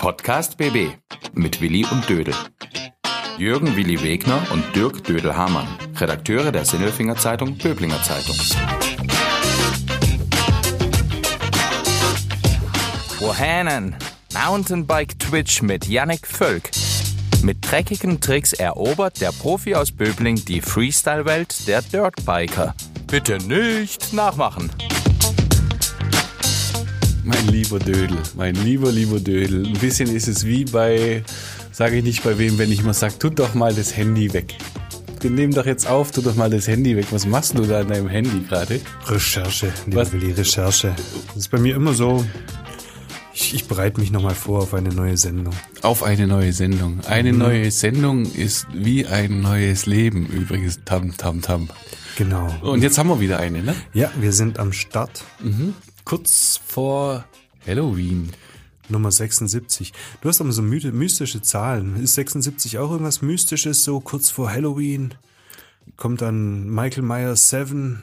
Podcast BB mit Willi und Dödel. Jürgen Willi Wegner und Dirk Dödel-Hamann, Redakteure der Sinnelfinger Zeitung Böblinger Zeitung. Wohänen? Mountainbike Twitch mit Yannick Völk. Mit dreckigen Tricks erobert der Profi aus Böbling die Freestyle-Welt der Dirtbiker. Bitte nicht nachmachen. Mein lieber Dödel, mein lieber, lieber Dödel. Ein bisschen ist es wie bei, sage ich nicht bei wem, wenn ich mal sage, tut doch mal das Handy weg. Wir nehmen doch jetzt auf, tu doch mal das Handy weg. Was machst du da an deinem Handy gerade? Recherche, Was? Willi, Recherche. Das ist bei mir immer so, ich, ich bereite mich nochmal vor auf eine neue Sendung. Auf eine neue Sendung. Eine neue Sendung ist wie ein neues Leben übrigens. Tam, tam, tam. Genau. Und jetzt haben wir wieder eine, ne? Ja, wir sind am Start. Kurz vor Halloween. Nummer 76. Du hast aber so mystische Zahlen. Ist 76 auch irgendwas Mystisches, so kurz vor Halloween? Kommt dann Michael Myers 7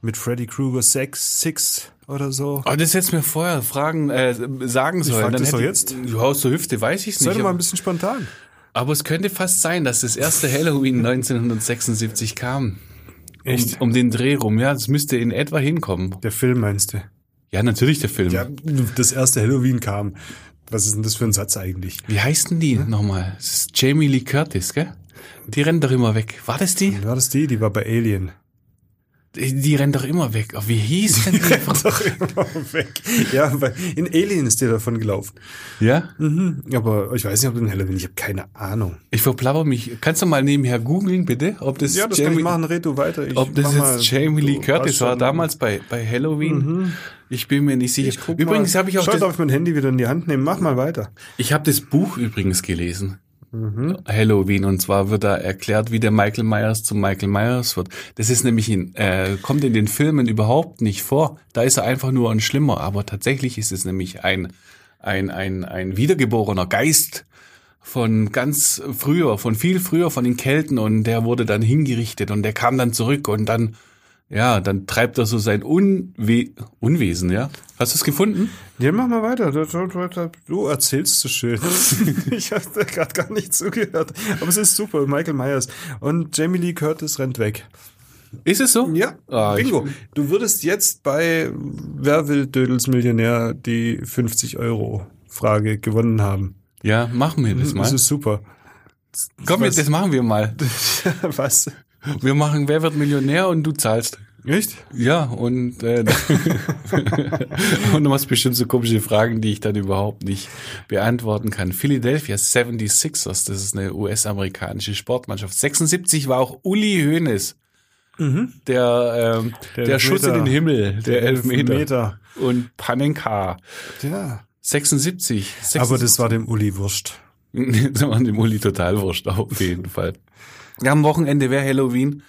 mit Freddy Krueger 6, 6 oder so? Oh, das hättest du mir vorher fragen, äh, sagen sollen. frag Dann das doch hätte- jetzt. Du aus der Hüfte, weiß ich Sei nicht. doch mal ein bisschen spontan. Aber es könnte fast sein, dass das erste Halloween 1976 kam. Echt? Um, um den Dreh rum, ja. Das müsste in etwa hinkommen. Der Film meinst du? Ja, natürlich der Film. Ja, das erste Halloween kam. Was ist denn das für ein Satz eigentlich? Wie heißt denn die nochmal? Das ist Jamie Lee Curtis, gell? Die rennt doch immer weg. War das die? War das die? Die war bei Alien. Die, die rennt doch immer weg. Oh, wie hieß denn die? doch immer weg. Ja, weil in Alien ist der davon gelaufen. ja? Mhm. Aber ich weiß nicht, ob du in Halloween, ich habe keine Ahnung. Ich verplapper mich. Kannst du mal nebenher googeln, bitte? Ob das, Ja, das kann Jamie, ich machen, red du weiter. Ich ob das jetzt Jamie Lee Curtis war damals bei, bei Halloween. Ich bin mir nicht sicher. Ich guck übrigens habe ich auch Schau, das, darf ich mein Handy wieder in die Hand nehmen? Mach mal weiter. Ich habe das Buch übrigens gelesen. Mhm. Halloween und zwar wird da erklärt, wie der Michael Myers zum Michael Myers wird. Das ist nämlich in, äh, kommt in den Filmen überhaupt nicht vor. Da ist er einfach nur ein Schlimmer, aber tatsächlich ist es nämlich ein ein ein ein wiedergeborener Geist von ganz früher, von viel früher, von den Kelten und der wurde dann hingerichtet und der kam dann zurück und dann ja, dann treibt er so sein Unwe Unwesen, ja. Hast du es gefunden? Ja, mach mal weiter. Du, erzählst so schön. ich habe da gerade gar nicht zugehört. Aber es ist super. Michael Myers. Und Jamie Lee Curtis rennt weg. Ist es so? Ja, Ah, bingo. Du würdest jetzt bei Wer will Dödels Millionär die 50 Euro Frage gewonnen haben. Ja, machen wir das mal. Das ist super. Komm, was- das machen wir mal. Was? Wir machen Wer wird Millionär und du zahlst. Echt? Ja, und, äh, und du hast bestimmt so komische Fragen, die ich dann überhaupt nicht beantworten kann. Philadelphia 76ers, das ist eine US-amerikanische Sportmannschaft. 76 war auch Uli Hoeneß. Der, ähm, der, Mhm. Der Schuss in den Himmel, der Elfmeter. Elfmeter. Und Panenka. Ja. 76. 76. Aber das war dem Uli wurscht. das war dem Uli total wurscht, auf jeden Fall. Ja, am Wochenende wäre Halloween.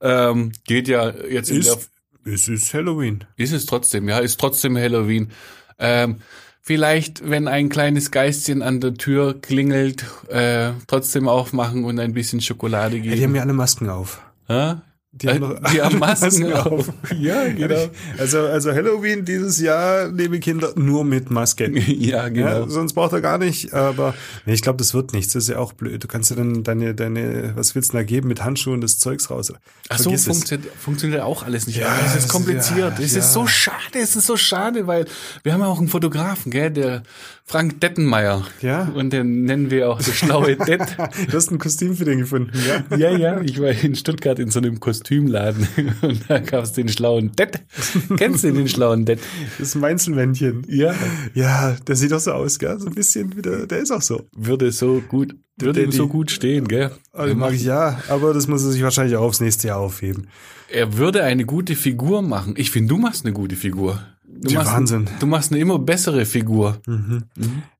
Ähm, geht ja jetzt in der, Ist, es ist Halloween. ist es trotzdem, ja, ist trotzdem Halloween. Ähm, vielleicht, wenn ein kleines Geistchen an der Tür klingelt, äh, trotzdem aufmachen und ein bisschen Schokolade Ja, geben. die haben ja alle Masken auf. Hä? Die Äh, haben, doch die haben alle Masken auf. Ja, genau. Also, also Halloween dieses Jahr, liebe Kinder, nur mit Maske. ja, genau. Ja, sonst braucht er gar nicht, aber nee, ich glaube, das wird nichts. Das ist ja auch blöd. Du kannst ja dann deine, deine, was willst du da geben mit Handschuhen das Zeugs raus? Ach so, Vergiss es. funktioniert, funktioniert auch alles nicht. Ja, es ist kompliziert. ja, es ist so schade, es ist so schade, weil wir haben ja auch einen Fotografen, gell, der Frank Dettenmeier. Ja. Und den nennen wir auch der schlaue Det. Du hast ein Kostüm für den gefunden, ja? Ja, ja, ich war in Stuttgart in so einem Kostümladen und da gab es den schlauen Det. Kennst du den schlauen Det? Das Meinzelmännchen. Ja. Ja, der sieht doch so aus, gell? So ein bisschen wieder, der ist auch so. Würde so gut, würde ihm so gut stehen, gell? Also mag ich ja, aber das muss er sich wahrscheinlich auch aufs nächste Jahr aufheben. Er würde eine gute Figur machen. Ich finde, du machst eine gute Figur. Du machst, Wahnsinn. Du machst eine immer bessere Figur.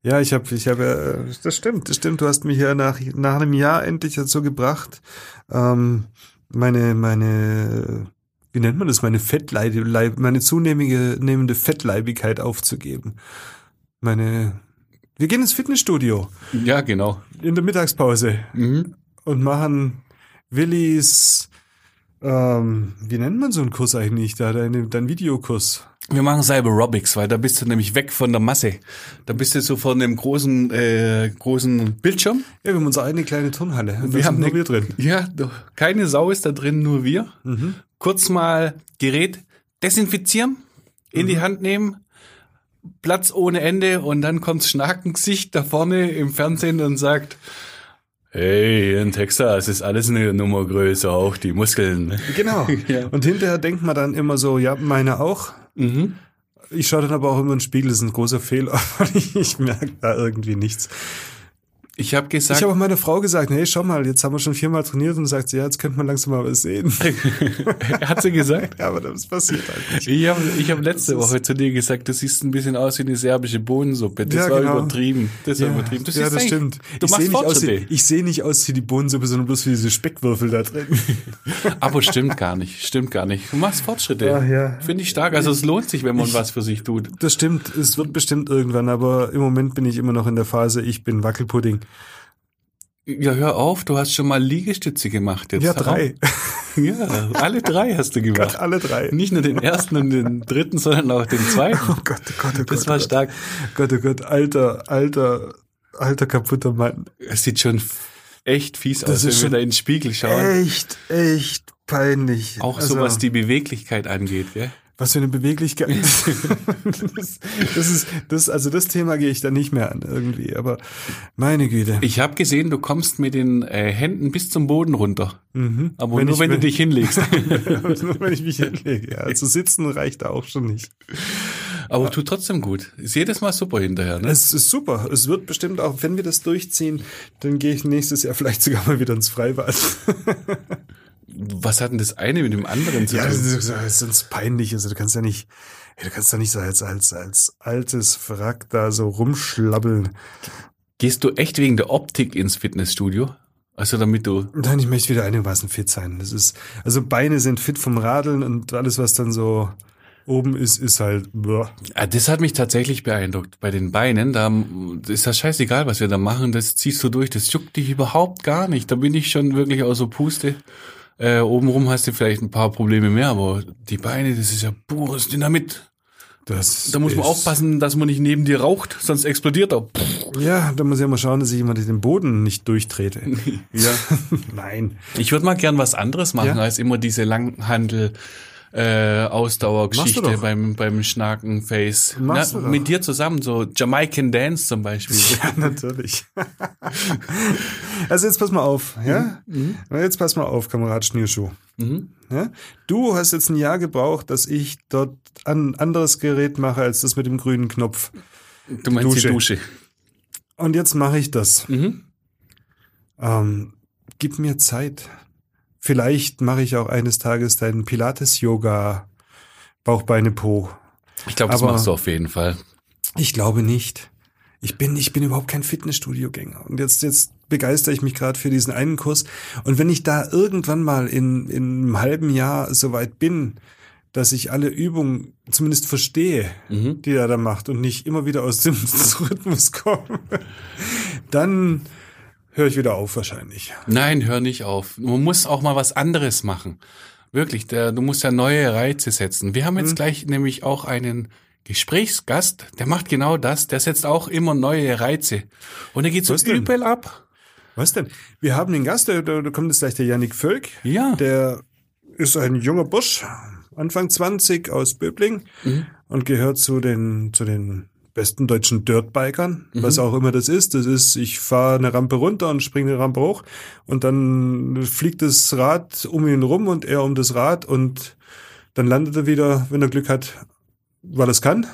Ja, ich habe, ich habe, äh, das stimmt, das stimmt. Du hast mich ja nach nach einem Jahr endlich dazu gebracht, ähm, meine meine, wie nennt man das, meine Fettleib, Leib- meine zunehmende nehmende Fettleibigkeit aufzugeben. Meine, wir gehen ins Fitnessstudio Ja, genau. in der Mittagspause Mhm. und machen Willis Ähm, wie nennt man so einen Kurs eigentlich da, dein, dein Videokurs? Wir machen Cyberobics, weil da bist du nämlich weg von der Masse. Da bist du so von dem großen, äh, großen Bildschirm. Ja, wir haben unsere eigene kleine Turnhalle. Wir haben nur wir drin. Ja, doch. keine Sau ist da drin, nur wir. Mhm. Kurz mal Gerät desinfizieren, in Mhm. die Hand nehmen, Platz ohne Ende und dann kommt Schnakengesicht da vorne im Fernsehen und sagt, hey, in Texas ist alles eine Nummer größer, auch die Muskeln. Genau. Ja. Und hinterher denkt man dann immer so, ja, meine auch. Mhm. Ich schaue dann aber auch immer in den Spiegel, das ist ein großer Fehler. ich, ich merke da irgendwie nichts. Ich habe gesagt, Ich habe auch meiner Frau gesagt, hey, schau mal, jetzt haben wir schon viermal trainiert und sagt sie, ja, jetzt könnte man langsam mal was sehen. hat sie gesagt? ja, aber das passiert halt nicht. Ich habe ich hab letzte Das Woche zu dir gesagt, du siehst ein bisschen aus wie eine serbische Bohnensuppe. Das Ja, war genau. übertrieben. Das war Ja, übertrieben. Du ja, das stimmt. Du ich machst sehe nicht, aus Fortschritte. wie, ich sehe nicht aus wie die Bohnensuppe, sondern bloß wie diese Speckwürfel da drin. Aber stimmt gar nicht. Stimmt gar nicht. Du machst Fortschritte. Ach ja. Finde ich stark. Also es lohnt sich, wenn man was für sich tut. Das stimmt, es wird bestimmt irgendwann, aber im Moment bin ich immer noch in der Phase, ich bin Wackelpudding. Ja, hör auf, du hast schon mal Liegestütze gemacht jetzt. Ja, drei. Ja, alle drei hast du gemacht. Alle drei. Nicht nur den ersten und den dritten, sondern auch den zweiten. Oh Gott, oh Gott, oh Gott. Das war oh Gott. stark. Gott, oh Gott, alter, alter, alter kaputter Mann. Es sieht schon echt fies Das aus, wenn wir da in den Spiegel schauen. Echt, echt peinlich. Auch Also, so was die Beweglichkeit angeht, gell? Was für eine Beweglichkeit. das, das ist, das, also das Thema gehe ich da nicht mehr an irgendwie, aber meine Güte. Ich habe gesehen, du kommst mit den äh, Händen bis zum Boden runter. Mhm. Aber Wenn nur ich- wenn, du dich hinlegst. Nur wenn ich mich hinlege. Ja, also sitzen reicht auch schon nicht. Aber tut trotzdem gut. Ist jedes Mal super hinterher, ne? Es ist super. Es wird bestimmt auch, wenn wir das durchziehen, dann gehe ich nächstes Jahr vielleicht sogar mal wieder ins Freibad. Was hat denn das eine mit dem anderen zu Ja, das tun? ist, das ist sonst peinlich. Also du kannst ja nicht, du kannst ja nicht so als, als, als altes Wrack da so rumschlabbeln. Gehst du echt wegen der Optik ins Fitnessstudio? Also damit du. Nein, ich möchte wieder einigermaßen fit sein. Das ist, also Beine sind fit vom Radeln und alles, was dann so oben ist, ist halt, boah. Ah, Das hat mich tatsächlich beeindruckt. Bei den Beinen, da ist das scheißegal, was wir da machen. Das ziehst du durch. Das juckt dich überhaupt gar nicht. Da bin ich schon wirklich außer Puste. Äh, obenrum hast du vielleicht ein paar Probleme mehr, aber die Beine, das ist ja pures Dynamit. Das Da muss man aufpassen, dass man nicht neben dir raucht, sonst explodiert er. Ja, da muss ich ja mal schauen, dass ich immer den Boden nicht durchtrete. Ja. Nein. Ich würde mal gern was anderes machen, Ja? als immer diese Langhandel äh, Ausdauergeschichte beim beim Schnakenface. Na, mit dir zusammen so Jamaican Dance zum Beispiel. Ja, natürlich. also jetzt pass mal auf, ja? Na, Jetzt pass mal auf, Kamerad Schnierschuh. Mhm. Ja? Du hast jetzt ein Jahr gebraucht, dass ich dort ein anderes Gerät mache als das mit dem grünen Knopf. Du meinst die Dusche. Dusche. Und jetzt mache ich das. Mhm. Ähm, gib mir Zeit. Vielleicht mache ich auch eines Tages deinen Pilates-Yoga Bauchbeine Po. Ich glaube, das Aber- machst du auf jeden Fall. Ich glaube nicht. Ich bin, ich bin überhaupt kein Fitnessstudio-Gänger. Und jetzt, jetzt begeistere ich mich gerade für diesen einen Kurs. Und wenn ich da irgendwann mal in, in einem halben Jahr soweit bin, dass ich alle Übungen zumindest verstehe, Mhm. die er da macht und nicht immer wieder aus dem Rhythmus komme, dann höre ich wieder auf wahrscheinlich. Nein, hör nicht auf. Man muss auch mal was anderes machen. Wirklich, der, du musst ja neue Reize setzen. Wir haben jetzt gleich nämlich auch einen Gesprächsgast, der macht genau das. Der setzt auch immer neue Reize. Und er geht so übel ab. Was denn? Wir haben den Gast, da, da da kommt jetzt gleich der Yannick Völk. Ja. Der ist ein junger Bursch, Anfang 20 aus Böbling Mhm. und gehört zu den, zu den besten deutschen Dirtbikern, Mhm. was auch immer das ist. Das ist, ich fahre eine Rampe runter und springe eine Rampe hoch und dann fliegt das Rad um ihn rum und er um das Rad und dann landet er wieder, wenn er Glück hat, weil er es kann.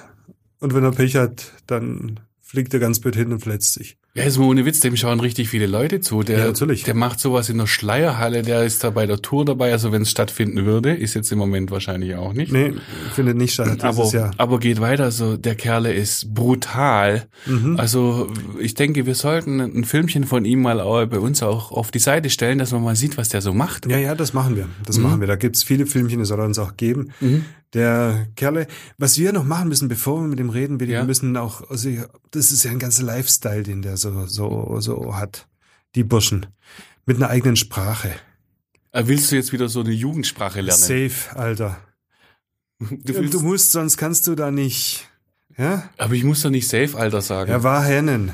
Und wenn er Pech hat, dann fliegt er ganz blöd hin und verletzt sich. Ja, ist mal ohne Witz, dem schauen richtig viele Leute zu. Der, Ja, natürlich. Der macht sowas in der Schleierhalle, der ist da bei der Tour dabei, also wenn es stattfinden würde, ist jetzt im Moment wahrscheinlich auch nicht. Nee, findet nicht statt dieses aber, Jahr. aber geht weiter, so der Kerle ist brutal. Mhm. Also ich denke, wir sollten ein Filmchen von ihm mal auch bei uns auch auf die Seite stellen, dass man mal sieht, was der so macht. Ja, ja, das machen wir. Das Mhm. machen wir. Da gibt's viele Filmchen, das soll er uns auch geben. Der Kerle, was wir noch machen müssen, bevor wir mit ihm reden, wir Ja. müssen auch, also das ist ja ein ganzer Lifestyle, den der so, so, so hat. Die Burschen. Mit einer eigenen Sprache. Äh, Willst du jetzt wieder so eine Jugendsprache lernen? Safe, Alter. Du Du, willst, musst, sonst kannst du da nicht. Ja? aber ich muss doch nicht Safe, Alter, sagen. Er war Hennen.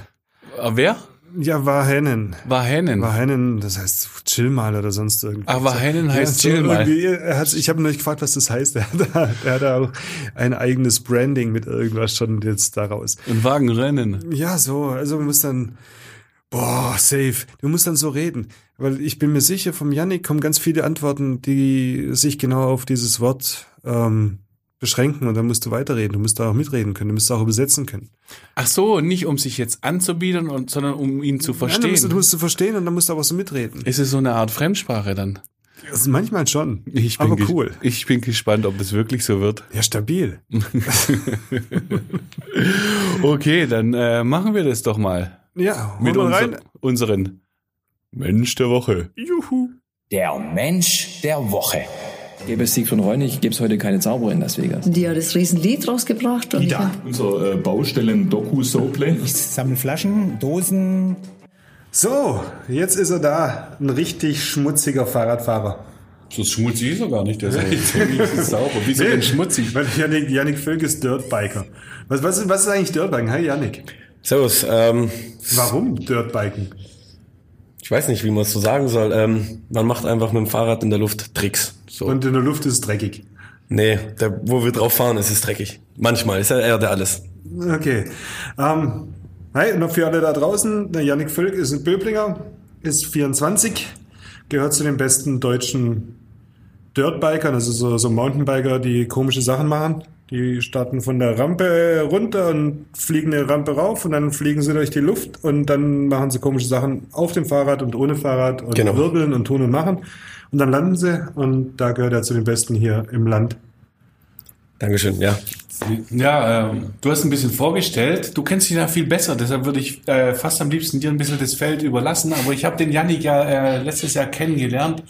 Äh, Wer? Ja, war Hennen. War Hennen. War Hennen, das heißt chill mal oder sonst irgendwas. War Hennen heißt so chill mal. Er hat, ich habe ihn gefragt, was das heißt. Er hat, da, er hat da auch ein eigenes Branding mit irgendwas schon jetzt daraus. Ein Wagenrennen. Ja, so, also du musst dann, boah, safe. Du musst dann so reden. Weil ich bin mir sicher, vom Yannick kommen ganz viele Antworten, die sich genau auf dieses Wort ähm, beschränken und dann musst du weiterreden. Du musst da auch mitreden können, du musst da auch übersetzen können. Ach so, nicht um sich jetzt anzubiedern, und, sondern um ihn zu verstehen. musst du, du musst du verstehen und dann musst du aber so mitreden. Ist es so eine Art Fremdsprache dann? Also manchmal schon. Ich bin aber cool. Ich bin gespannt, ob das wirklich so wird. Ja, stabil. Okay, dann äh, machen wir das doch mal. Ja, Mit unser, rein. unseren Mensch der Woche. Juhu. Der Mensch der Woche. Gäbe es Sieg von Reunig, gäbe es heute keine Zauberer in Las Vegas. Die hat das Riesenlied rausgebracht. Und ich hab- Unser äh, Baustellen-Doku-Soaplay. Ich sammle Flaschen, Dosen. So, jetzt ist er da. Ein richtig schmutziger Fahrradfahrer. So schmutzig ist er gar nicht, der ist ziemlich sauber. Wieso denn schmutzig? Weil Janik, Janik Völk ist Dirtbiker. Was, was, ist- was ist eigentlich Dirtbiken? Hi Janik. Servus, ähm, Warum Dirtbiken? ich weiß nicht, wie man es so sagen soll. Ähm, man macht einfach mit dem Fahrrad in der Luft Tricks. So. Und in der Luft ist es dreckig. nee, der, wo wir drauf fahren, ist es dreckig. Manchmal ist ja eher der alles. Okay. Ähm, hi, noch für alle da draußen. Der Janik Völk ist ein Böblinger, ist 24, gehört zu den besten deutschen Dirtbikern, also so, so Mountainbiker, die komische Sachen machen. Die starten von der Rampe runter und fliegen eine Rampe rauf und dann fliegen sie durch die Luft und dann machen sie komische Sachen auf dem Fahrrad und ohne Fahrrad und Genau. wirbeln und tun und machen. Und dann landen sie und da gehört er zu den Besten hier im Land. Dankeschön, ja. Ja, ähm, du hast ein bisschen vorgestellt. Du kennst ihn ja viel besser, deshalb würde ich äh, fast am liebsten dir ein bisschen das Feld überlassen. Aber ich habe den Yannick ja äh, letztes Jahr kennengelernt.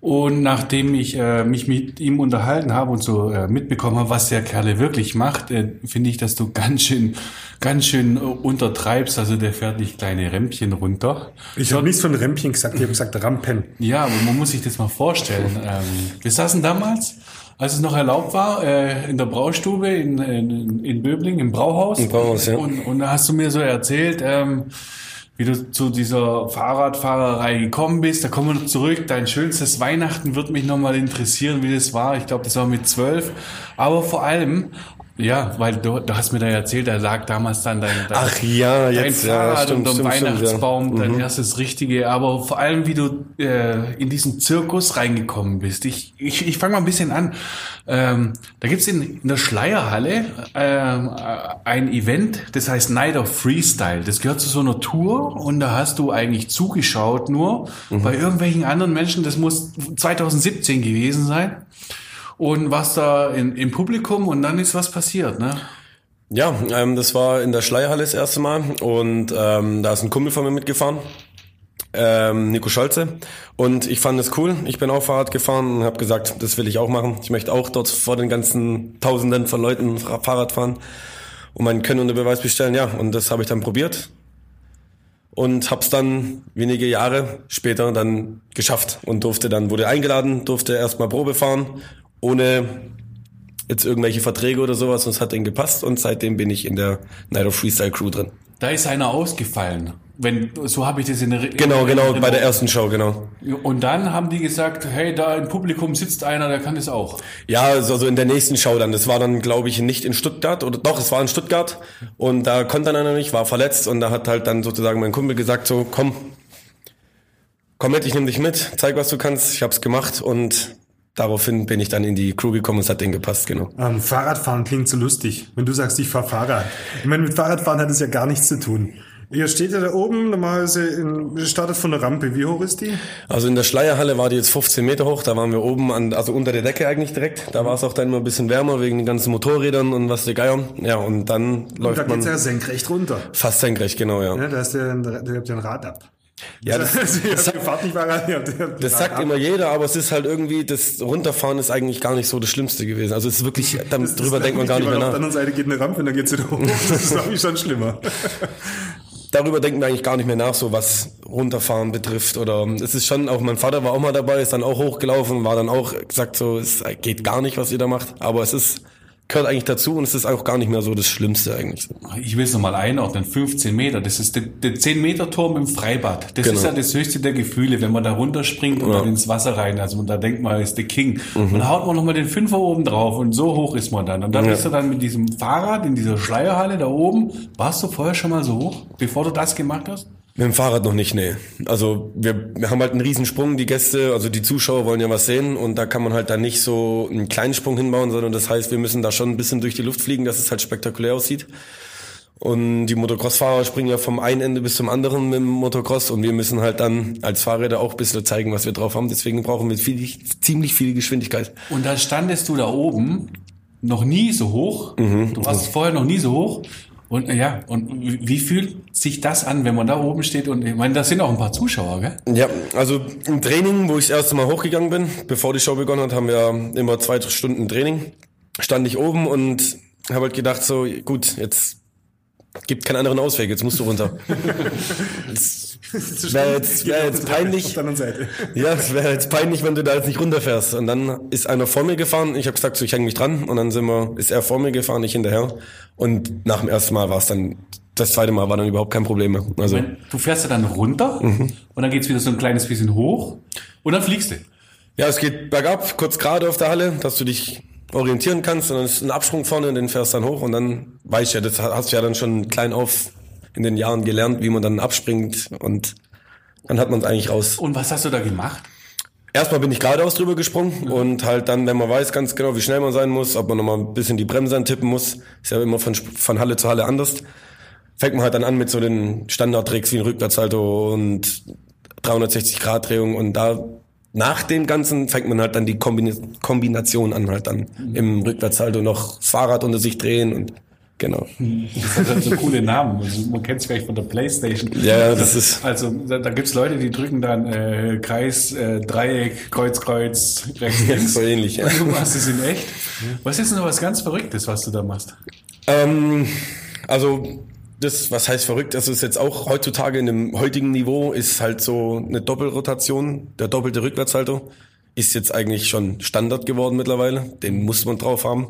Und nachdem ich äh, mich mit ihm unterhalten habe und so äh, mitbekommen habe, was der Kerle wirklich macht, äh, finde ich, dass du ganz schön, ganz schön äh, untertreibst. Also der fährt nicht kleine Rämpchen runter. Ich habe nichts von Rämpchen gesagt, ich habe gesagt Rampen. Ja, aber man muss sich das mal vorstellen. Ähm, wir saßen damals, als es noch erlaubt war, äh, in der Braustube in, in, in Böbling, im Brauhaus. Im Brauhaus, ja. Und, und da hast du mir so erzählt, ähm, wie du zu dieser Fahrradfahrerei gekommen bist. Da kommen wir noch zurück. Dein schönstes Weihnachten wird mich nochmal interessieren, wie das war. Ich glaube, das war mit zwölf. Aber vor allem, ja, weil du, du hast mir da erzählt, da lag damals dann dein, dein Ach ja, dein jetzt, ja, Fahrrad stimmt, unterm stimmt, stimmt, Weihnachtsbaum, ja. dein Mhm. erstes Richtige, aber vor allem, wie du äh, in diesen Zirkus reingekommen bist. Ich, ich, ich fange mal ein bisschen an. Ähm, da gibt's in, in der Schleierhalle ähm, äh, ein Event, das heißt Night of Freestyle. Das gehört zu so einer Tour und da hast du eigentlich zugeschaut nur Mhm. bei irgendwelchen anderen Menschen. Das muss 2017 gewesen sein. Und warst da in, im Publikum und dann ist was passiert, ne? Ja, ähm, das war in der Schleierhalle das erste Mal und ähm, da ist ein Kumpel von mir mitgefahren, ähm, Nico Scholze. Und ich fand es cool. Ich bin auch Fahrrad gefahren und habe gesagt, das will ich auch machen. Ich möchte auch dort vor den ganzen Tausenden von Leuten Fahrrad fahren und mein Können unter Beweis bestellen. Ja, und das habe ich dann probiert und hab's dann wenige Jahre später dann geschafft und durfte dann wurde eingeladen, durfte erstmal Probe fahren, ohne jetzt irgendwelche Verträge oder sowas und es hat denen gepasst und seitdem bin ich in der Night of Freestyle Crew drin. Da ist einer ausgefallen. Wenn, so habe ich das in der Genau, in genau, Erinnerung. bei der ersten Show, genau. Und dann haben die gesagt, hey, da im Publikum sitzt einer, der kann das auch. Ja, also also in der nächsten Show dann. Das war dann, glaube ich, nicht in Stuttgart oder doch, es war in Stuttgart und da konnte er noch nicht, war verletzt und da hat halt dann sozusagen mein Kumpel gesagt so, komm, komm mit, ich nehme dich mit, zeig, was du kannst. Ich hab's gemacht und daraufhin bin ich dann in die Crew gekommen und es hat denen gepasst, genau. Ähm, Fahrradfahren klingt so lustig. Wenn du sagst, ich fahr Fahrrad. Ich meine, mit Fahrradfahren hat es ja gar nichts zu tun. Ihr steht ja da oben, normalerweise in, startet von der Rampe. Wie hoch ist die? Also in der Schleierhalle war die jetzt 15 Meter hoch, da waren wir oben an, also unter der Decke eigentlich direkt. Da war es auch dann immer ein bisschen wärmer wegen den ganzen Motorrädern und was der Geier. Ja, und dann Und da läuft geht's man ja senkrecht runter. fast senkrecht, genau, ja. Ja, da ist der, der, der habt ja ein Rad ab. Ja, das, das, ihr habt das sagt immer jeder, aber es ist halt irgendwie, das Runterfahren ist eigentlich gar nicht so das Schlimmste gewesen. Also es ist wirklich, Das drüber denkt man gar nicht mehr Auf der nach. anderen Seite geht eine Rampe und dann geht's wieder hoch. Das ist, glaube ich, schon schlimmer. Darüber denken wir eigentlich gar nicht mehr nach, so was runterfahren betrifft oder es ist schon auch mein Vater war auch mal dabei, ist dann auch hochgelaufen, war dann auch gesagt so, es geht gar nicht, was ihr da macht, aber es ist gehört eigentlich dazu und es ist auch gar nicht mehr so das Schlimmste eigentlich. Ich will es nochmal einordnen, 15 Meter, das ist der, der 10 Meter Turm im Freibad. Das Genau. ist ja das höchste der Gefühle, wenn man da runterspringt und Ja. dann ins Wasser rein, also da denkt man, ist der King. Und dann haut man nochmal den Fünfer oben drauf und so hoch ist man dann. Und dann Ja. bist du dann mit diesem Fahrrad in dieser Schleierhalle da oben. Warst du vorher schon mal so hoch, bevor du das gemacht hast? Mit dem Fahrrad noch nicht, nee. Also wir, wir haben halt einen Riesensprung, die Gäste, also die Zuschauer wollen ja was sehen und da kann man halt dann nicht so einen kleinen Sprung hinbauen, sondern das heißt, wir müssen da schon ein bisschen durch die Luft fliegen, dass es halt spektakulär aussieht. Und die Motocross-Fahrer springen ja vom einen Ende bis zum anderen mit dem Motocross und wir müssen halt dann als Fahrräder auch ein bisschen zeigen, was wir drauf haben. Deswegen brauchen wir viel, ziemlich viel Geschwindigkeit. Und da standest du da oben, noch nie so hoch. Mhm. Du warst vorher noch nie so hoch. Und ja, und wie fühlt sich das an, wenn man da oben steht? Und ich meine, das sind auch ein paar Zuschauer, gell? Ja, also im Training, wo ich das erste Mal hochgegangen bin, bevor die Show begonnen hat, haben wir immer zwei Stunden Training. Stand ich oben und habe halt gedacht, so gut, jetzt gibt keinen anderen Ausweg, jetzt musst du runter. Wäre jetzt, wär jetzt peinlich. Ja, es wäre jetzt peinlich, wenn du da jetzt nicht runterfährst. Und dann ist einer vor mir gefahren. Ich habe gesagt, so, ich hänge mich dran. Und dann sind wir, ist er vor mir gefahren, ich hinterher. Und nach dem ersten Mal war es dann, das zweite Mal war dann überhaupt kein Problem mehr. Also Du fährst ja dann runter Mhm. und dann geht's wieder so ein kleines bisschen hoch und dann fliegst du. Ja, es geht bergab, kurz gerade auf der Halle, dass du dich orientieren kannst und dann ist ein Absprung vorne und den fährst dann hoch und dann weißt du ja, das hast du ja dann schon klein auf in den Jahren gelernt, wie man dann abspringt und dann hat man es eigentlich raus. Und was hast du da gemacht? Erstmal bin ich geradeaus drüber gesprungen und halt dann, wenn man weiß ganz genau, wie schnell man sein muss, ob man nochmal ein bisschen die Bremse antippen muss, ist ja immer von, von Halle zu Halle anders, fängt man halt dann an mit so den Standardtricks wie ein Rückwärtssalto und 360 Grad Drehung und da nach dem Ganzen fängt man halt dann die Kombina Kombination an, halt dann im Rückwärtssalto noch Fahrrad unter sich drehen und genau. Das hat so coole Namen. Also, man kennt es vielleicht von der Playstation. Ja, das ist- Also da, da gibt's Leute, die drücken dann äh, Kreis, äh, Dreieck, Kreuz, Kreuz, rechts, links. so ähnlich, ja. Und du machst es in echt. Was ist denn noch was ganz Verrücktes, was du da machst? Ähm, also das, was heißt verrückt, das ist jetzt auch heutzutage in dem heutigen Niveau, ist halt so eine Doppelrotation, der doppelte Rückwärtssalto, ist jetzt eigentlich schon Standard geworden mittlerweile, den muss man drauf haben.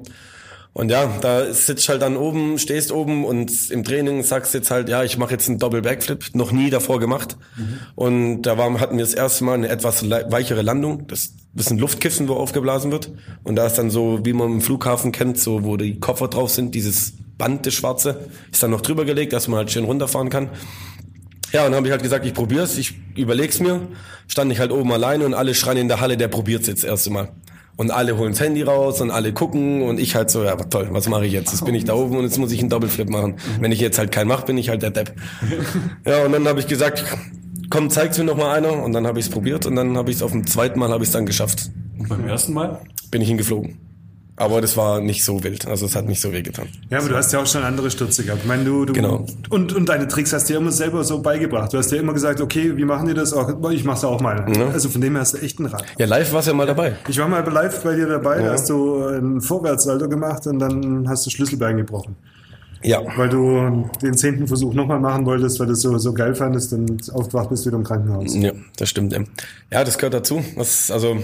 Und ja, da sitzt halt dann oben, stehst oben und im Training sagst jetzt halt, ja, ich mache jetzt einen Doppel Backflip, noch nie davor gemacht. Und da war, hatten wir das erste Mal eine etwas weichere Landung. Das ist ein Luftkissen, wo aufgeblasen wird. Und da ist dann so, wie man im Flughafen kennt, so wo die Koffer drauf sind, dieses Band, das schwarze, ist dann noch drüber gelegt, dass man halt schön runterfahren kann. Ja, und dann habe ich halt gesagt, ich probier's, ich überleg's mir. Stand ich halt oben alleine und alle schreien in der Halle, der probiert's jetzt das erste Mal. Und alle holen das Handy raus und alle gucken und ich halt so, ja toll, was mache ich jetzt? Jetzt bin ich da oben und jetzt muss ich einen Doppelflip machen. Wenn ich jetzt halt keinen mache, bin ich halt der Depp. Ja, und dann habe ich gesagt, komm, zeig's mir noch mal einer. Und dann habe ich's probiert und dann habe ich's auf dem zweiten Mal habe ich's dann geschafft. Und beim ersten Mal? Bin ich hingeflogen. Aber das war nicht so wild, also es hat nicht so weh getan. Ja, aber du hast ja auch schon andere Stürze gehabt. Ich meine, du, du Genau. und, und deine Tricks hast du ja immer selber so beigebracht. Du hast ja immer gesagt, okay, wie machen die das? Auch, ich mach's auch mal. Also von dem her hast du echt einen Rat. Ja, live war's ja mal dabei. Ich war mal live bei dir dabei, da Ja. hast du ein Vorwärtssalto gemacht und dann hast du Schlüsselbein gebrochen. Ja. Weil du den zehnten Versuch nochmal machen wolltest, weil du es so, so geil fandest und aufgewacht bist wieder im Krankenhaus. Ja, das stimmt. Ja, ja das gehört dazu. Das, also,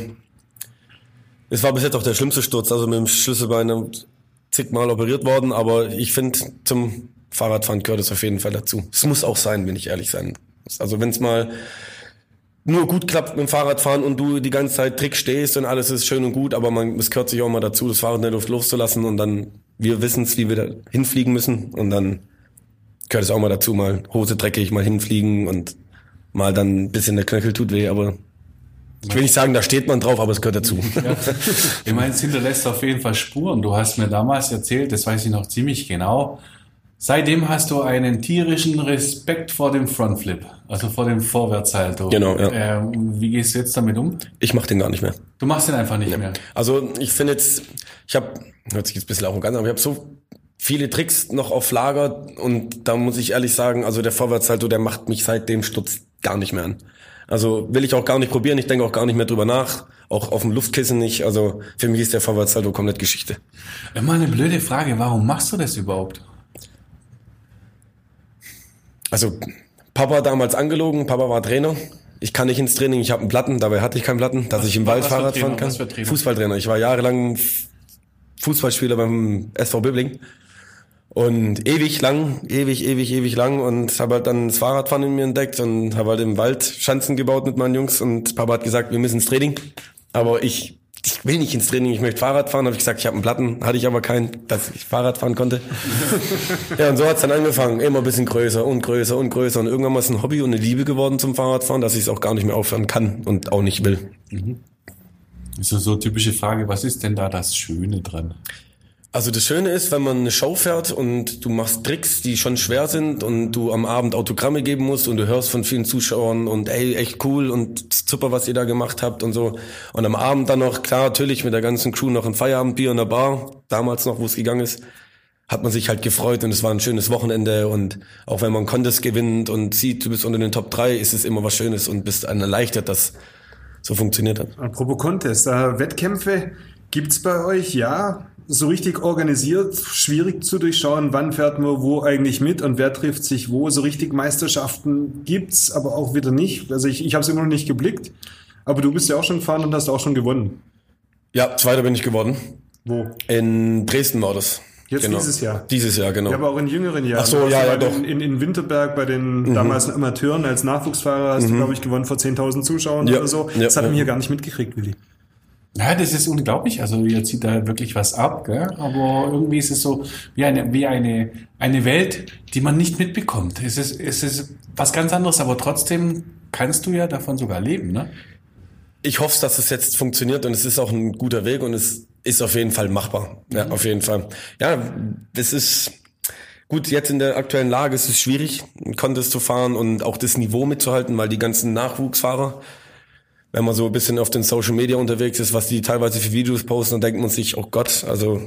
es war bis jetzt auch der schlimmste Sturz, also mit dem Schlüsselbein zigmal operiert worden, aber ich finde, zum Fahrradfahren gehört es auf jeden Fall dazu. Es muss auch sein, wenn ich ehrlich sein muss. Also wenn es mal nur gut klappt mit dem Fahrradfahren und du die ganze Zeit Trick stehst und alles ist schön und gut, aber man, es gehört sich auch mal dazu, das Fahrrad in der Luft loszulassen und dann, wir wissen es, wie wir da hinfliegen müssen und dann gehört es auch mal dazu, mal Hose dreckig, mal hinfliegen und mal dann ein bisschen der Knöchel tut weh, aber ich will nicht sagen, da steht man drauf, aber es gehört dazu. Ja. Ich meine, es hinterlässt auf jeden Fall Spuren. Du hast mir damals erzählt, das weiß ich noch ziemlich genau. Seitdem hast du einen tierischen Respekt vor dem Frontflip, also vor dem Vorwärtssalto. Genau, ja. Ähm, wie gehst du jetzt damit um? Ich mach den gar nicht mehr. Du machst den einfach nicht mehr. Also ich finde jetzt, ich habe, hört sich jetzt ein bisschen arrogant an, aber ich habe so viele Tricks noch auf Lager und da muss ich ehrlich sagen, also der Vorwärtssalto, der macht mich seit dem Sturz gar nicht mehr an. Also will ich auch gar nicht probieren, ich denke auch gar nicht mehr drüber nach, auch auf dem Luftkissen nicht. Also für mich ist der Vorwärtssalto komplett Geschichte. Immer eine blöde Frage, warum machst du das überhaupt? Also Papa damals angelogen, Papa war Trainer. Ich kann nicht ins Training, ich habe einen Platten, dabei hatte ich keinen Platten, dass ich im Wald was Fahrrad fahren kann. Was? Fußballtrainer. Ich war jahrelang Fußballspieler beim SV Böbling. Und ewig lang, ewig, ewig, ewig lang und habe halt dann das Fahrradfahren in mir entdeckt und habe halt im Wald Schanzen gebaut mit meinen Jungs und Papa hat gesagt, wir müssen ins Training. Aber ich, ich will nicht ins Training, ich möchte Fahrrad fahren. Habe ich gesagt, ich habe einen Platten, hatte ich aber keinen, dass ich Fahrrad fahren konnte. ja, und so hat's dann angefangen, immer ein bisschen größer und größer und größer. Und irgendwann mal ist ein Hobby und eine Liebe geworden zum Fahrradfahren, dass ich es auch gar nicht mehr aufhören kann und auch nicht will. Das ist so typische Frage, was ist denn da das Schöne dran? Also das Schöne ist, wenn man eine Show fährt und du machst Tricks, die schon schwer sind und du am Abend Autogramme geben musst und du hörst von vielen Zuschauern und ey, echt cool und super, was ihr da gemacht habt und so. Und am Abend dann noch, klar, natürlich mit der ganzen Crew noch ein Feierabendbier in der Bar, damals noch, wo es gegangen ist, hat man sich halt gefreut und es war ein schönes Wochenende und auch wenn man Contest gewinnt und sieht, du bist unter den Top 3, ist es immer was Schönes und bist einen erleichtert, dass so funktioniert hat. Apropos Contest, äh, Wettkämpfe gibt's bei euch? Ja, so richtig organisiert, schwierig zu durchschauen, wann fährt man wo eigentlich mit und wer trifft sich wo. So richtig Meisterschaften gibt's, aber auch wieder nicht. Also ich, ich habe es immer noch nicht geblickt. Aber du bist ja auch schon gefahren und hast auch schon gewonnen. Ja, Zweiter bin ich geworden. Wo? In Dresden war das. Jetzt dieses Jahr? Dieses Jahr, genau. Ja, aber auch in jüngeren Jahren. Ach so, ja, bei ja, doch. Mhm. In, in Winterberg bei den damals Amateuren als Nachwuchsfahrer hast du, glaube ich, gewonnen vor 10.000 Zuschauern Ja, oder so. ja, das hat ja. man hier gar nicht mitgekriegt, Willi. Ja, das ist unglaublich. Also ihr zieht da wirklich was ab, gell? aber irgendwie ist es so wie eine, wie eine, eine Welt, die man nicht mitbekommt. Es ist, es ist was ganz anderes, aber trotzdem kannst du ja davon sogar leben, ne? Ich hoffe, dass es jetzt funktioniert und es ist auch ein guter Weg und es ist auf jeden Fall machbar. Ja, auf jeden Fall. Ja, es ist gut, jetzt in der aktuellen Lage ist es schwierig, einen Contest zu fahren und auch das Niveau mitzuhalten, weil die ganzen Nachwuchsfahrer, wenn man so ein bisschen auf den Social Media unterwegs ist, was die teilweise für Videos posten, dann denkt man sich, oh Gott, also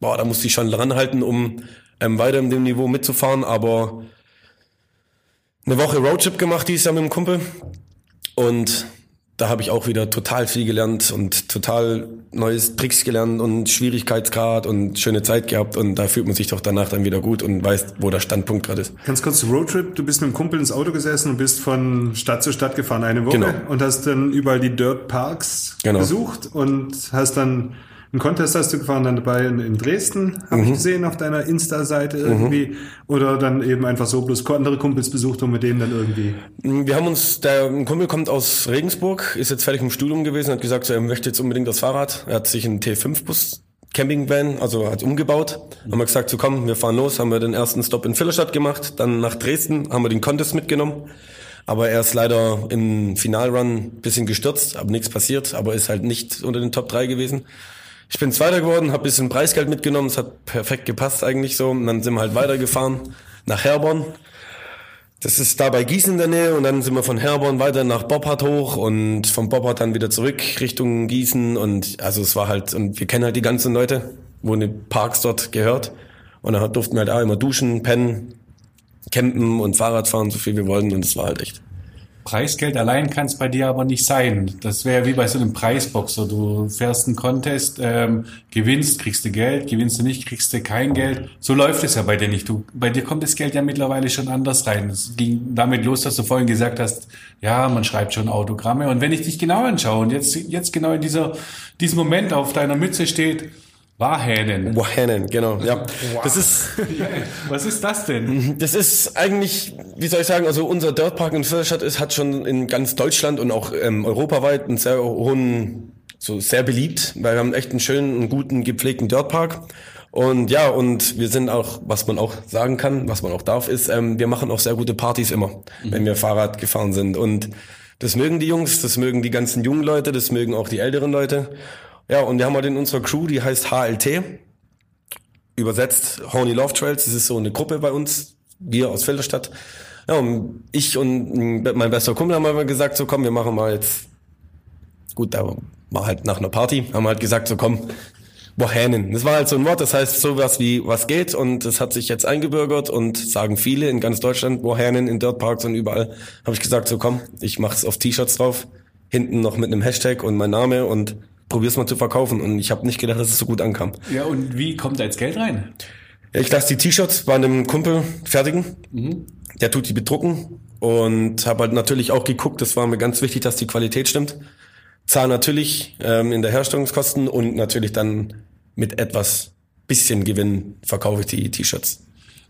boah, da muss ich schon ranhalten, um ähm, weiter in dem Niveau mitzufahren, aber eine Woche Roadtrip gemacht dieses Jahr mit dem Kumpel. Und da habe ich auch wieder total viel gelernt und total neues Tricks gelernt und Schwierigkeitsgrad und schöne Zeit gehabt und da fühlt man sich doch danach dann wieder gut und weiß, wo der Standpunkt gerade ist. Ganz kurz Roadtrip. Du bist mit dem Kumpel ins Auto gesessen und bist von Stadt zu Stadt gefahren eine Woche Genau. und hast dann überall die Dirt Parks Genau. besucht und hast dann einen Contest hast du gefahren dann dabei in, in Dresden, habe Mhm. ich gesehen auf deiner Insta-Seite irgendwie. Oder dann eben einfach so bloß andere Kumpels besucht und mit denen dann irgendwie. Wir haben uns, der ein Kumpel kommt aus Regensburg, ist jetzt fertig im Studium gewesen, hat gesagt, so, er möchte jetzt unbedingt das Fahrrad. Er hat sich einen T5-Bus Campingvan, also hat umgebaut. Haben wir gesagt, so komm, wir fahren los, haben wir den ersten Stop in Villerstadt gemacht, dann nach Dresden, haben wir den Contest mitgenommen. Aber er ist leider im Finalrun ein bisschen gestürzt, aber nichts passiert, aber ist halt nicht unter den Top 3 gewesen. Ich bin Zweiter geworden, habe bisschen Preisgeld mitgenommen, es hat perfekt gepasst eigentlich so. Und dann sind wir halt weitergefahren nach Herborn. Das ist da bei Gießen in der Nähe und dann sind wir von Herborn weiter nach Boppard hoch und von Boppard dann wieder zurück Richtung Gießen und also es war halt, und wir kennen halt die ganzen Leute, wo die Parks dort gehört und dann durften wir halt auch immer duschen, pennen, campen und Fahrrad fahren, so viel wir wollten und es war halt echt. Preisgeld allein kann es bei dir aber nicht sein. Das wäre wie bei so einem Preisboxer. Du fährst einen Contest, ähm, gewinnst, kriegst du Geld, gewinnst du nicht, kriegst du kein Geld. So läuft es ja bei dir nicht. Du, bei dir kommt das Geld ja mittlerweile schon anders rein. Es ging damit los, dass du vorhin gesagt hast, ja, man schreibt schon Autogramme. Und wenn ich dich genau anschaue und jetzt, jetzt genau in dieser, diesem Moment auf deiner Mütze steht, Warhänen. Wohanen, genau, ja. Das ist, Was ist das denn? Das ist eigentlich, wie soll ich sagen, also unser Dirtpark in Filderstadt ist, hat schon in ganz Deutschland und auch ähm, europaweit einen sehr hohen, so sehr beliebt, weil wir haben echt einen schönen, einen guten, gepflegten Dirtpark. Und ja, und wir sind auch, was man auch sagen kann, was man auch darf, ist, ähm, wir machen auch sehr gute Partys immer, wenn wir Fahrrad gefahren sind. Und das mögen die Jungs, das mögen die ganzen jungen Leute, das mögen auch die älteren Leute. Ja, und wir haben halt in unserer Crew, die heißt HLT, übersetzt Horny Love Trails. Das ist so eine Gruppe bei uns, wir aus Filderstadt. Ja, und ich und mein bester Kumpel haben mal gesagt, so komm, wir machen mal jetzt, gut, da war halt nach einer Party, haben halt gesagt, so komm, Wohänen. Das war halt so ein Wort, das heißt sowas wie was geht und das hat sich jetzt eingebürgert und sagen viele in ganz Deutschland, Wohänen in Dirtparks und überall. Habe ich gesagt, so komm, ich mach's auf T-Shirts drauf, hinten noch mit einem Hashtag und mein Name und probier's mal zu verkaufen. Und ich habe nicht gedacht, dass es so gut ankam. Ja, und wie kommt da jetzt Geld rein? Ich lasse die T-Shirts bei einem Kumpel fertigen. Der tut die bedrucken und habe halt natürlich auch geguckt, das war mir ganz wichtig, dass die Qualität stimmt. Zahl natürlich ähm, in der Herstellungskosten und natürlich dann mit etwas bisschen Gewinn verkaufe ich die T-Shirts.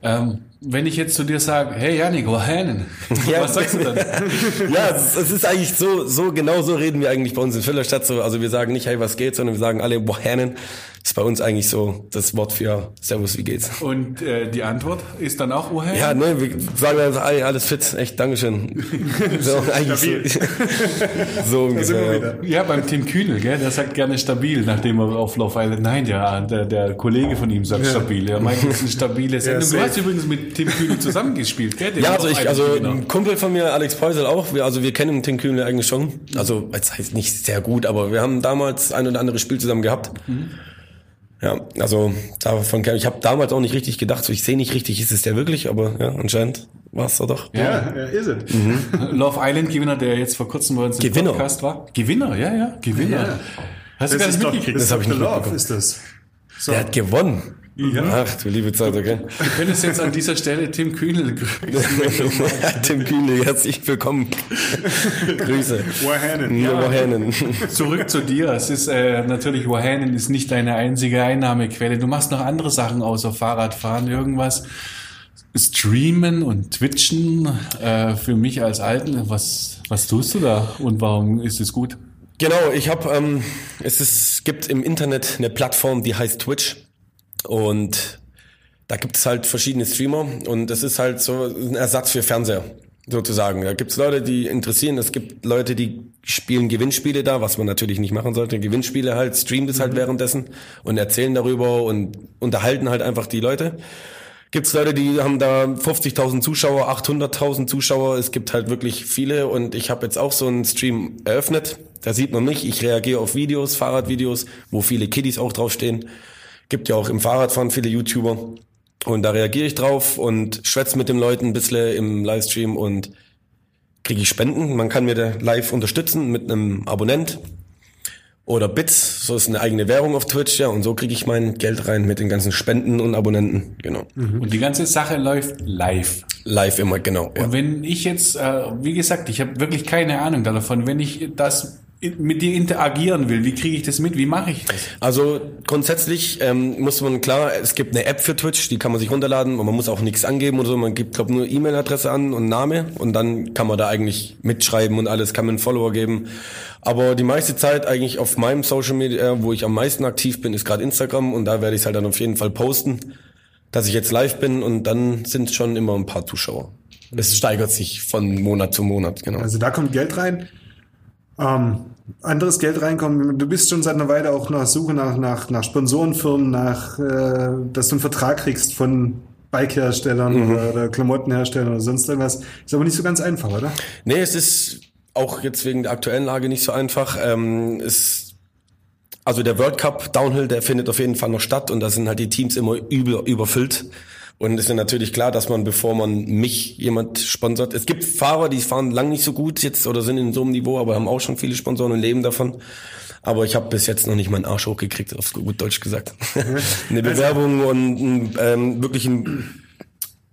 Ähm, wenn ich jetzt zu dir sage, hey Janik, wohin? Ja. Was sagst du dann? ja, es, es ist eigentlich so, so genau so reden wir eigentlich bei uns in Völlerstadt so. Also wir sagen nicht, hey, was geht, sondern wir sagen alle, wohin? Das ist bei uns eigentlich so das Wort für Servus, wie geht's? Und äh, die Antwort ist dann auch wohin? Ja, ne, wir sagen ey, alles fit, echt, Dankeschön. so, eigentlich so, so ungefähr. Ja, beim Tim Kühnel, gell, der sagt gerne stabil, nachdem er auf Love Island, nein, ja, der, der Kollege von ihm sagt stabil. Er meint, das ist eine stabile Sendung. du safe. hast übrigens mit Tim Kühnel zusammengespielt, gell? den Ja, also ich, also ein Kumpel von mir, Alex Peusel auch, wir, also wir kennen Tim Kühnle eigentlich schon. Also es heißt nicht sehr gut, aber wir haben damals ein oder andere Spiel zusammen gehabt. Ja, also davon kenn ich. Ich habe damals auch nicht richtig gedacht, so ich sehe nicht richtig, ist es der wirklich, aber ja, anscheinend war es da doch. Ja, Ja, ist es. Love Island Gewinner, der jetzt vor kurzem bei uns im Gewinner. Podcast war. Gewinner, ja, ja, Gewinner. Ja. Hast du gar nicht mitgekriegt? Das hab ich nicht Love, mitbekommen. ist das. So. Der hat gewonnen. Ach, du liebe Zeit, okay. Du könntest jetzt an dieser Stelle Tim Kühnel grüßen. Tim Kühnle, herzlich willkommen. Grüße. Wohin? Ja. Wohin? Zurück zu dir. Es ist äh, natürlich, Wahanen ist nicht deine einzige Einnahmequelle. Du machst noch andere Sachen außer Fahrradfahren, irgendwas. Streamen und Twitchen äh, für mich als Alten. Was, was tust du da und warum ist es gut? Genau, ich habe, ähm, es ist, gibt im Internet eine Plattform, die heißt Twitch und da gibt es halt verschiedene Streamer und es ist halt so ein Ersatz für Fernseher sozusagen. Da gibt es Leute, die interessieren, es gibt Leute, die spielen Gewinnspiele da, was man natürlich nicht machen sollte. Gewinnspiele halt, streamen das halt währenddessen und erzählen darüber und unterhalten halt einfach die Leute. Gibt's Leute, die haben da 50.000 Zuschauer, 800.000 Zuschauer. Es gibt halt wirklich viele und ich habe jetzt auch so einen Stream eröffnet. Da sieht man mich. Ich reagiere auf Videos, Fahrradvideos, wo viele Kiddies auch draufstehen. Gibt ja auch im Fahrradfahren viele YouTuber. Und da reagiere ich drauf und schwätze mit den Leuten ein bisschen im Livestream und kriege ich Spenden. Man kann mir da live unterstützen mit einem Abonnent oder Bits. So ist eine eigene Währung auf Twitch, ja. Und so kriege ich mein Geld rein mit den ganzen Spenden und Abonnenten. Genau. Und die ganze Sache läuft live. Live immer, genau. Ja. Und wenn ich jetzt, äh, wie gesagt, ich habe wirklich keine Ahnung davon, wenn ich das mit dir interagieren will, wie kriege ich das mit? Wie mache ich das? Also grundsätzlich ähm, muss man klar, es gibt eine App für Twitch, die kann man sich runterladen und man muss auch nichts angeben oder so. Man gibt, glaube nur E-Mail-Adresse an und Name und dann kann man da eigentlich mitschreiben und alles, kann man einen Follower geben. Aber die meiste Zeit eigentlich auf meinem Social Media, wo ich am meisten aktiv bin, ist gerade Instagram und da werde ich es halt dann auf jeden Fall posten, dass ich jetzt live bin und dann sind schon immer ein paar Zuschauer. Es steigert sich von Monat zu Monat, genau. Also da kommt Geld rein. Ähm, anderes Geld reinkommen. Du bist schon seit einer Weile auch nach Suche nach, nach, nach Sponsorenfirmen, nach, äh, dass du einen Vertrag kriegst von Bikeherstellern oder, oder Klamottenherstellern oder sonst irgendwas. Ist aber nicht so ganz einfach, oder? Nee, es ist auch jetzt wegen der aktuellen Lage nicht so einfach. Ähm, es, also der World Cup Downhill, der findet auf jeden Fall noch statt und da sind halt die Teams immer über, überfüllt. Und es ist natürlich klar, dass man, bevor man mich jemand sponsert, es gibt Fahrer, die fahren lang nicht so gut jetzt oder sind in so einem Niveau, aber haben auch schon viele Sponsoren und leben davon. Aber ich habe bis jetzt noch nicht meinen Arsch hochgekriegt, auf gut Deutsch gesagt. Eine Bewerbung und ähm, wirklich ein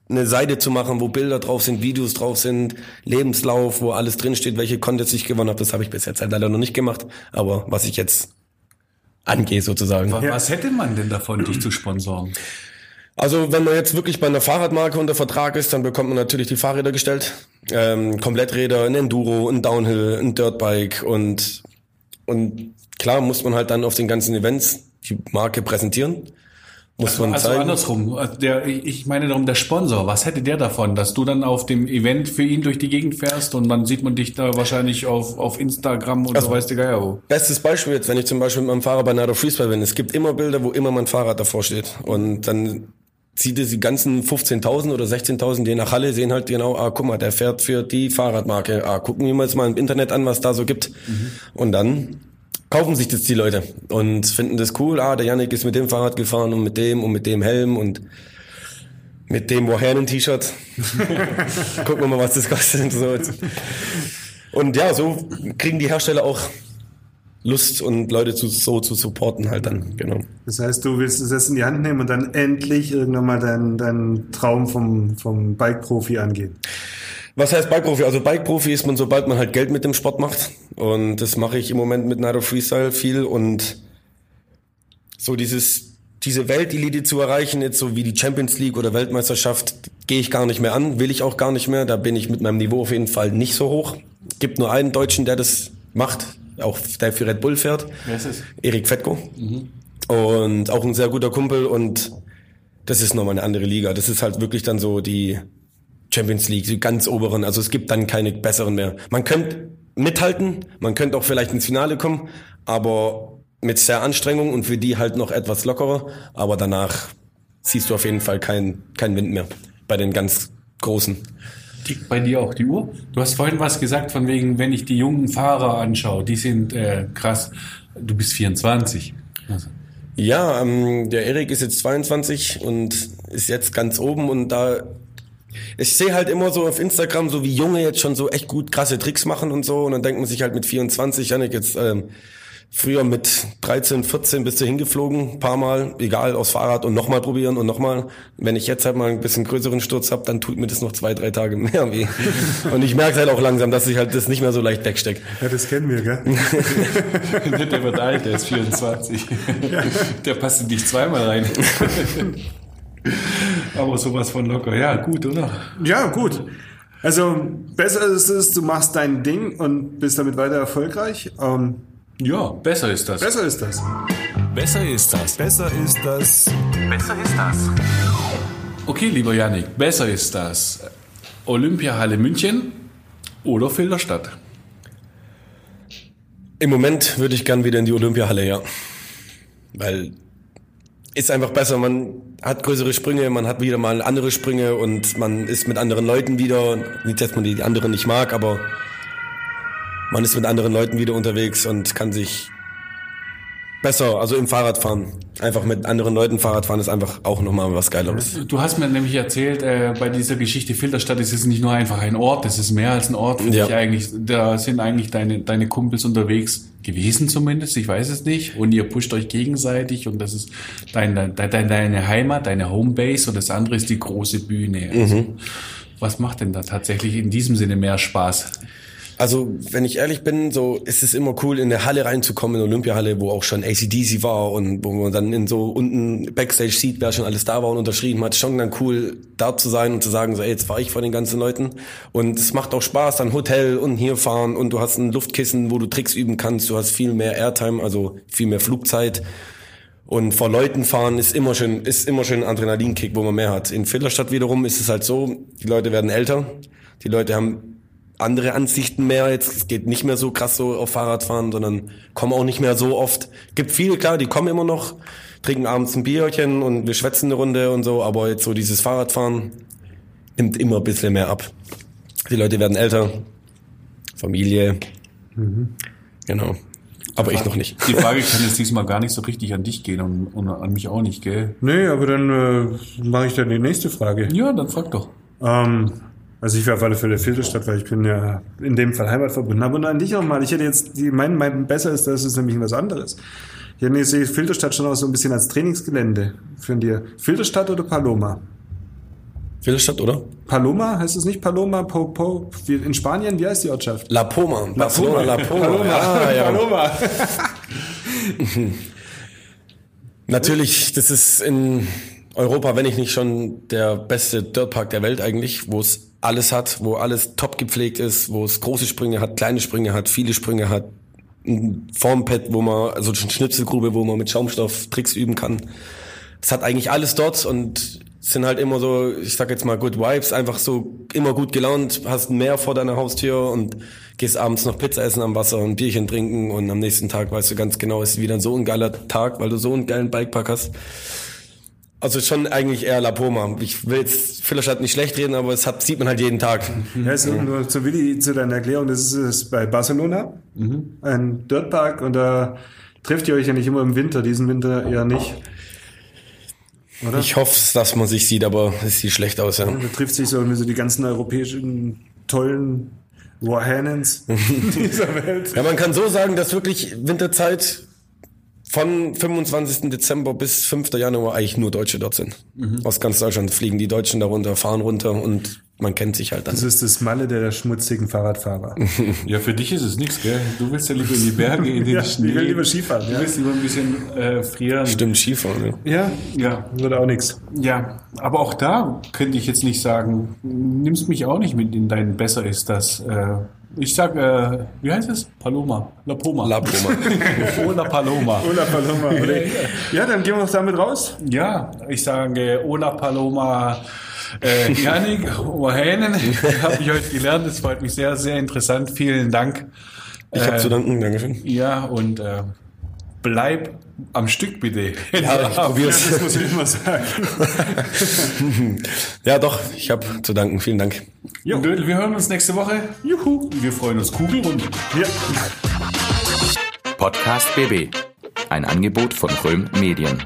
eine Seite zu machen, wo Bilder drauf sind, Videos drauf sind, Lebenslauf, wo alles drinsteht, welche Contests ich gewonnen habe, das habe ich bis jetzt halt leider noch nicht gemacht. Aber was ich jetzt angehe sozusagen. Wa- Was hätte man denn davon, dich zu sponsoren? Also wenn man jetzt wirklich bei einer Fahrradmarke unter Vertrag ist, dann bekommt man natürlich die Fahrräder gestellt. Ähm, Kompletträder, ein Enduro, ein Downhill, ein Dirtbike und, und klar muss man halt dann auf den ganzen Events die Marke präsentieren. Muss man Also zeigen. andersrum, Also der, ich meine darum, der Sponsor, was hätte der davon, dass du dann auf dem Event für ihn durch die Gegend fährst und dann sieht man dich da wahrscheinlich auf, auf Instagram und Also- so weiß der Geier wo. Bestes Beispiel jetzt, wenn ich zum Beispiel mit meinem Fahrer bei Nado Freestyle bin. Es gibt immer Bilder, wo immer mein Fahrrad davor steht. Und dann sieht es die ganzen 15.000 oder 16.000, die nach Halle sehen halt genau, ah, guck mal, der fährt für die Fahrradmarke. Ah, gucken wir uns mal im Internet an, was da so gibt. Und dann kaufen sich das die Leute und finden das cool. Ah, der Yannick ist mit dem Fahrrad gefahren und mit dem und mit dem Helm und mit dem Wohernen-T-Shirt. Gucken wir mal, was das kostet. und So. Und ja, so kriegen die Hersteller auch Lust und Leute zu, so zu supporten halt dann, genau. Das heißt, du willst es jetzt in die Hand nehmen und dann endlich irgendwann mal deinen deinen Traum vom, vom Bike-Profi angehen. Was heißt Bike-Profi? Also Bike-Profi ist man, sobald man halt Geld mit dem Sport macht. Und das mache ich im Moment mit of Freestyle viel und so dieses, diese Weltelite zu erreichen, jetzt so wie die Champions League oder Weltmeisterschaft, gehe ich gar nicht mehr an, will ich auch gar nicht mehr. Da bin ich mit meinem Niveau auf jeden Fall nicht so hoch. Gibt nur einen Deutschen, der das macht, auch der für Red Bull fährt. Wer ist es? Erik Fetko. Und auch ein sehr guter Kumpel und das ist nochmal eine andere Liga. Das ist halt wirklich dann so die Champions League, die ganz oberen. Also es gibt dann keine besseren mehr. Man könnte mithalten, man könnte auch vielleicht ins Finale kommen, aber mit sehr Anstrengung und für die halt noch etwas lockerer. Aber danach siehst du auf jeden Fall keinen kein Wind mehr bei den ganz Großen. Tickt bei dir auch die Uhr? Du hast vorhin was gesagt von wegen, wenn ich die jungen Fahrer anschaue, die sind äh, krass. Du bist 24. Also, Ja, ähm, der Erik ist jetzt 22 und ist jetzt ganz oben und da ich sehe halt immer so auf Instagram, so wie Junge jetzt schon so echt gut krasse Tricks machen und so und dann denkt man sich halt mit 24, Janik jetzt ähm, früher mit 13, 14 bist du hingeflogen, paar Mal, egal, aufs Fahrrad und nochmal probieren und nochmal. Wenn ich jetzt halt mal ein bisschen größeren Sturz hab, dann tut mir das noch zwei, drei Tage mehr weh. Und ich merke halt auch langsam, dass ich halt das nicht mehr so leicht wegstecke. Ja, das kennen wir, gell? der wird alt, der ist 24. Der passt in dich zweimal rein. Aber sowas von locker. Ja, gut, oder? Ja, gut. Also besser ist es, du machst dein Ding und bist damit weiter erfolgreich. Ähm, Ja, besser ist das. besser ist das. Besser ist das. Besser ist das. Besser ist das. Okay, lieber Janik, besser ist das. Olympiahalle München oder Filderstadt? Im Moment würde ich gern wieder in die Olympiahalle, ja. Weil ist einfach besser, man hat größere Sprünge, man hat wieder mal andere Sprünge und man ist mit anderen Leuten wieder, nicht, dass man die anderen nicht mag, aber man ist mit anderen Leuten wieder unterwegs und kann sich besser, also im Fahrradfahren, einfach mit anderen Leuten Fahrradfahren ist einfach auch nochmal was Geileres. Du hast mir nämlich erzählt, äh, bei dieser Geschichte Filderstadt ist es nicht nur einfach ein Ort, es ist mehr als ein Ort. Ja. ich eigentlich, da sind eigentlich deine, deine Kumpels unterwegs gewesen zumindest, ich weiß es nicht. Und ihr pusht euch gegenseitig und das ist dein, dein, dein, deine Heimat, deine Homebase und das andere ist die große Bühne. Also, Was macht denn da tatsächlich in diesem Sinne mehr Spaß? Also, wenn ich ehrlich bin, so ist es immer cool, in eine Halle reinzukommen, in eine Olympiahalle, wo auch schon ACDC war und wo man dann in so unten Backstage sieht, wer schon alles da war und unterschrieben hat. Schon dann cool, da zu sein und zu sagen, so, ey, jetzt war ich vor den ganzen Leuten. Und es macht auch Spaß, dann Hotel und hier fahren und du hast ein Luftkissen, wo du Tricks üben kannst. Du hast viel mehr Airtime, also viel mehr Flugzeit. Und vor Leuten fahren ist immer schön, ist immer schön ein Adrenalinkick, wo man mehr hat. In Filderstadt wiederum ist es halt so, die Leute werden älter, die Leute haben andere Ansichten mehr. Jetzt es geht nicht mehr so krass so auf Fahrradfahren, sondern kommen auch nicht mehr so oft. Gibt viele, klar, die kommen immer noch, trinken abends ein Bierchen und wir schwätzen eine Runde und so, aber jetzt so dieses Fahrradfahren nimmt immer ein bisschen mehr ab. Die Leute werden älter, Familie, genau. Aber ich noch nicht. Die Frage kann jetzt diesmal gar nicht so richtig an dich gehen und, und an mich auch nicht, gell? Nee, aber dann äh, mache ich dann die nächste Frage. Ja, dann frag doch. Ähm, also ich wäre auf alle Fälle Filterstadt, weil ich bin ja in dem Fall heimatverbunden. Aber an dich nochmal. Ich hätte jetzt, die, mein, mein besser ist, das ist nämlich was anderes. Ich hätte sehe Filterstadt schon auch so ein bisschen als Trainingsgelände für dir. Filterstadt oder Paloma? Filderstadt, oder? Paloma, heißt es nicht Paloma? Po, po, in Spanien, wie heißt die Ortschaft? La Poma, Barcelona La Poma. Ja, ja. Paloma. Natürlich, das ist in Europa, wenn ich nicht schon der beste Dirtpark der Welt eigentlich, wo es alles hat, wo alles top gepflegt ist, wo es große Sprünge hat, kleine Sprünge hat, viele Sprünge hat, ein Formpad, wo man, also eine Schnitzelgrube, wo man mit Schaumstoff Tricks üben kann. Es hat eigentlich alles dort und sind halt immer so, ich sag jetzt mal Good Vibes, einfach so immer gut gelaunt, hast Meer vor deiner Haustür und gehst abends noch Pizza essen am Wasser und Bierchen trinken und am nächsten Tag weißt du ganz genau, ist wieder so ein geiler Tag, weil du so einen geilen Bikepark hast. Also schon eigentlich eher La Poma. Ich will jetzt Fillerstadt nicht schlecht reden, aber es hat, sieht man halt jeden Tag. Ja, ist nur zu Willi, zu deiner Erklärung, das ist es bei Barcelona, ein Dirtpark und da trefft ihr euch ja nicht immer im Winter, diesen Winter eher nicht. Oder? Ich hoffe, dass man sich sieht, aber es sieht schlecht aus, ja. Da trifft sich so, so die ganzen europäischen tollen Warhannens dieser Welt. Ja, man kann so sagen, dass wirklich Winterzeit von 25. Dezember bis 5. Januar eigentlich nur Deutsche dort sind. Aus ganz Deutschland fliegen die Deutschen darunter, fahren runter und man kennt sich halt dann. Das ist das Malle der schmutzigen Fahrradfahrer. Ja, für dich ist es nichts, gell? Du willst ja lieber in die Berge, in den Ja, Schnee. ich will lieber Skifahren, Du ja. willst lieber ein bisschen äh, frieren. Stimmt, Skifahren. Ja. Ja, Ja, wird auch nichts. ja. Aber auch da könnte ich jetzt nicht sagen, nimmst mich auch nicht mit in dein Besser ist das. Äh, ich sag, äh, wie heißt es? Paloma. La Poma. La Poma. Ola Paloma. Ola Paloma. Oder? Ja, dann gehen wir doch damit raus. Ja, ich sage Ola Paloma. Äh, Janik, Ohänen, habe ich heute gelernt. Das freut mich sehr, sehr interessant. Vielen Dank. Ich habe Äh, zu danken, Dankeschön. Ja, und äh, bleib am Stück bitte. Ja, ich probier's. Das muss ich immer sagen. Ja, doch, ich habe zu danken. Vielen Dank. Und Dödel, wir hören uns nächste Woche. Juhu. Wir freuen uns kugelrund. Ja. Podcast BB. Ein Angebot von Röhm Medien.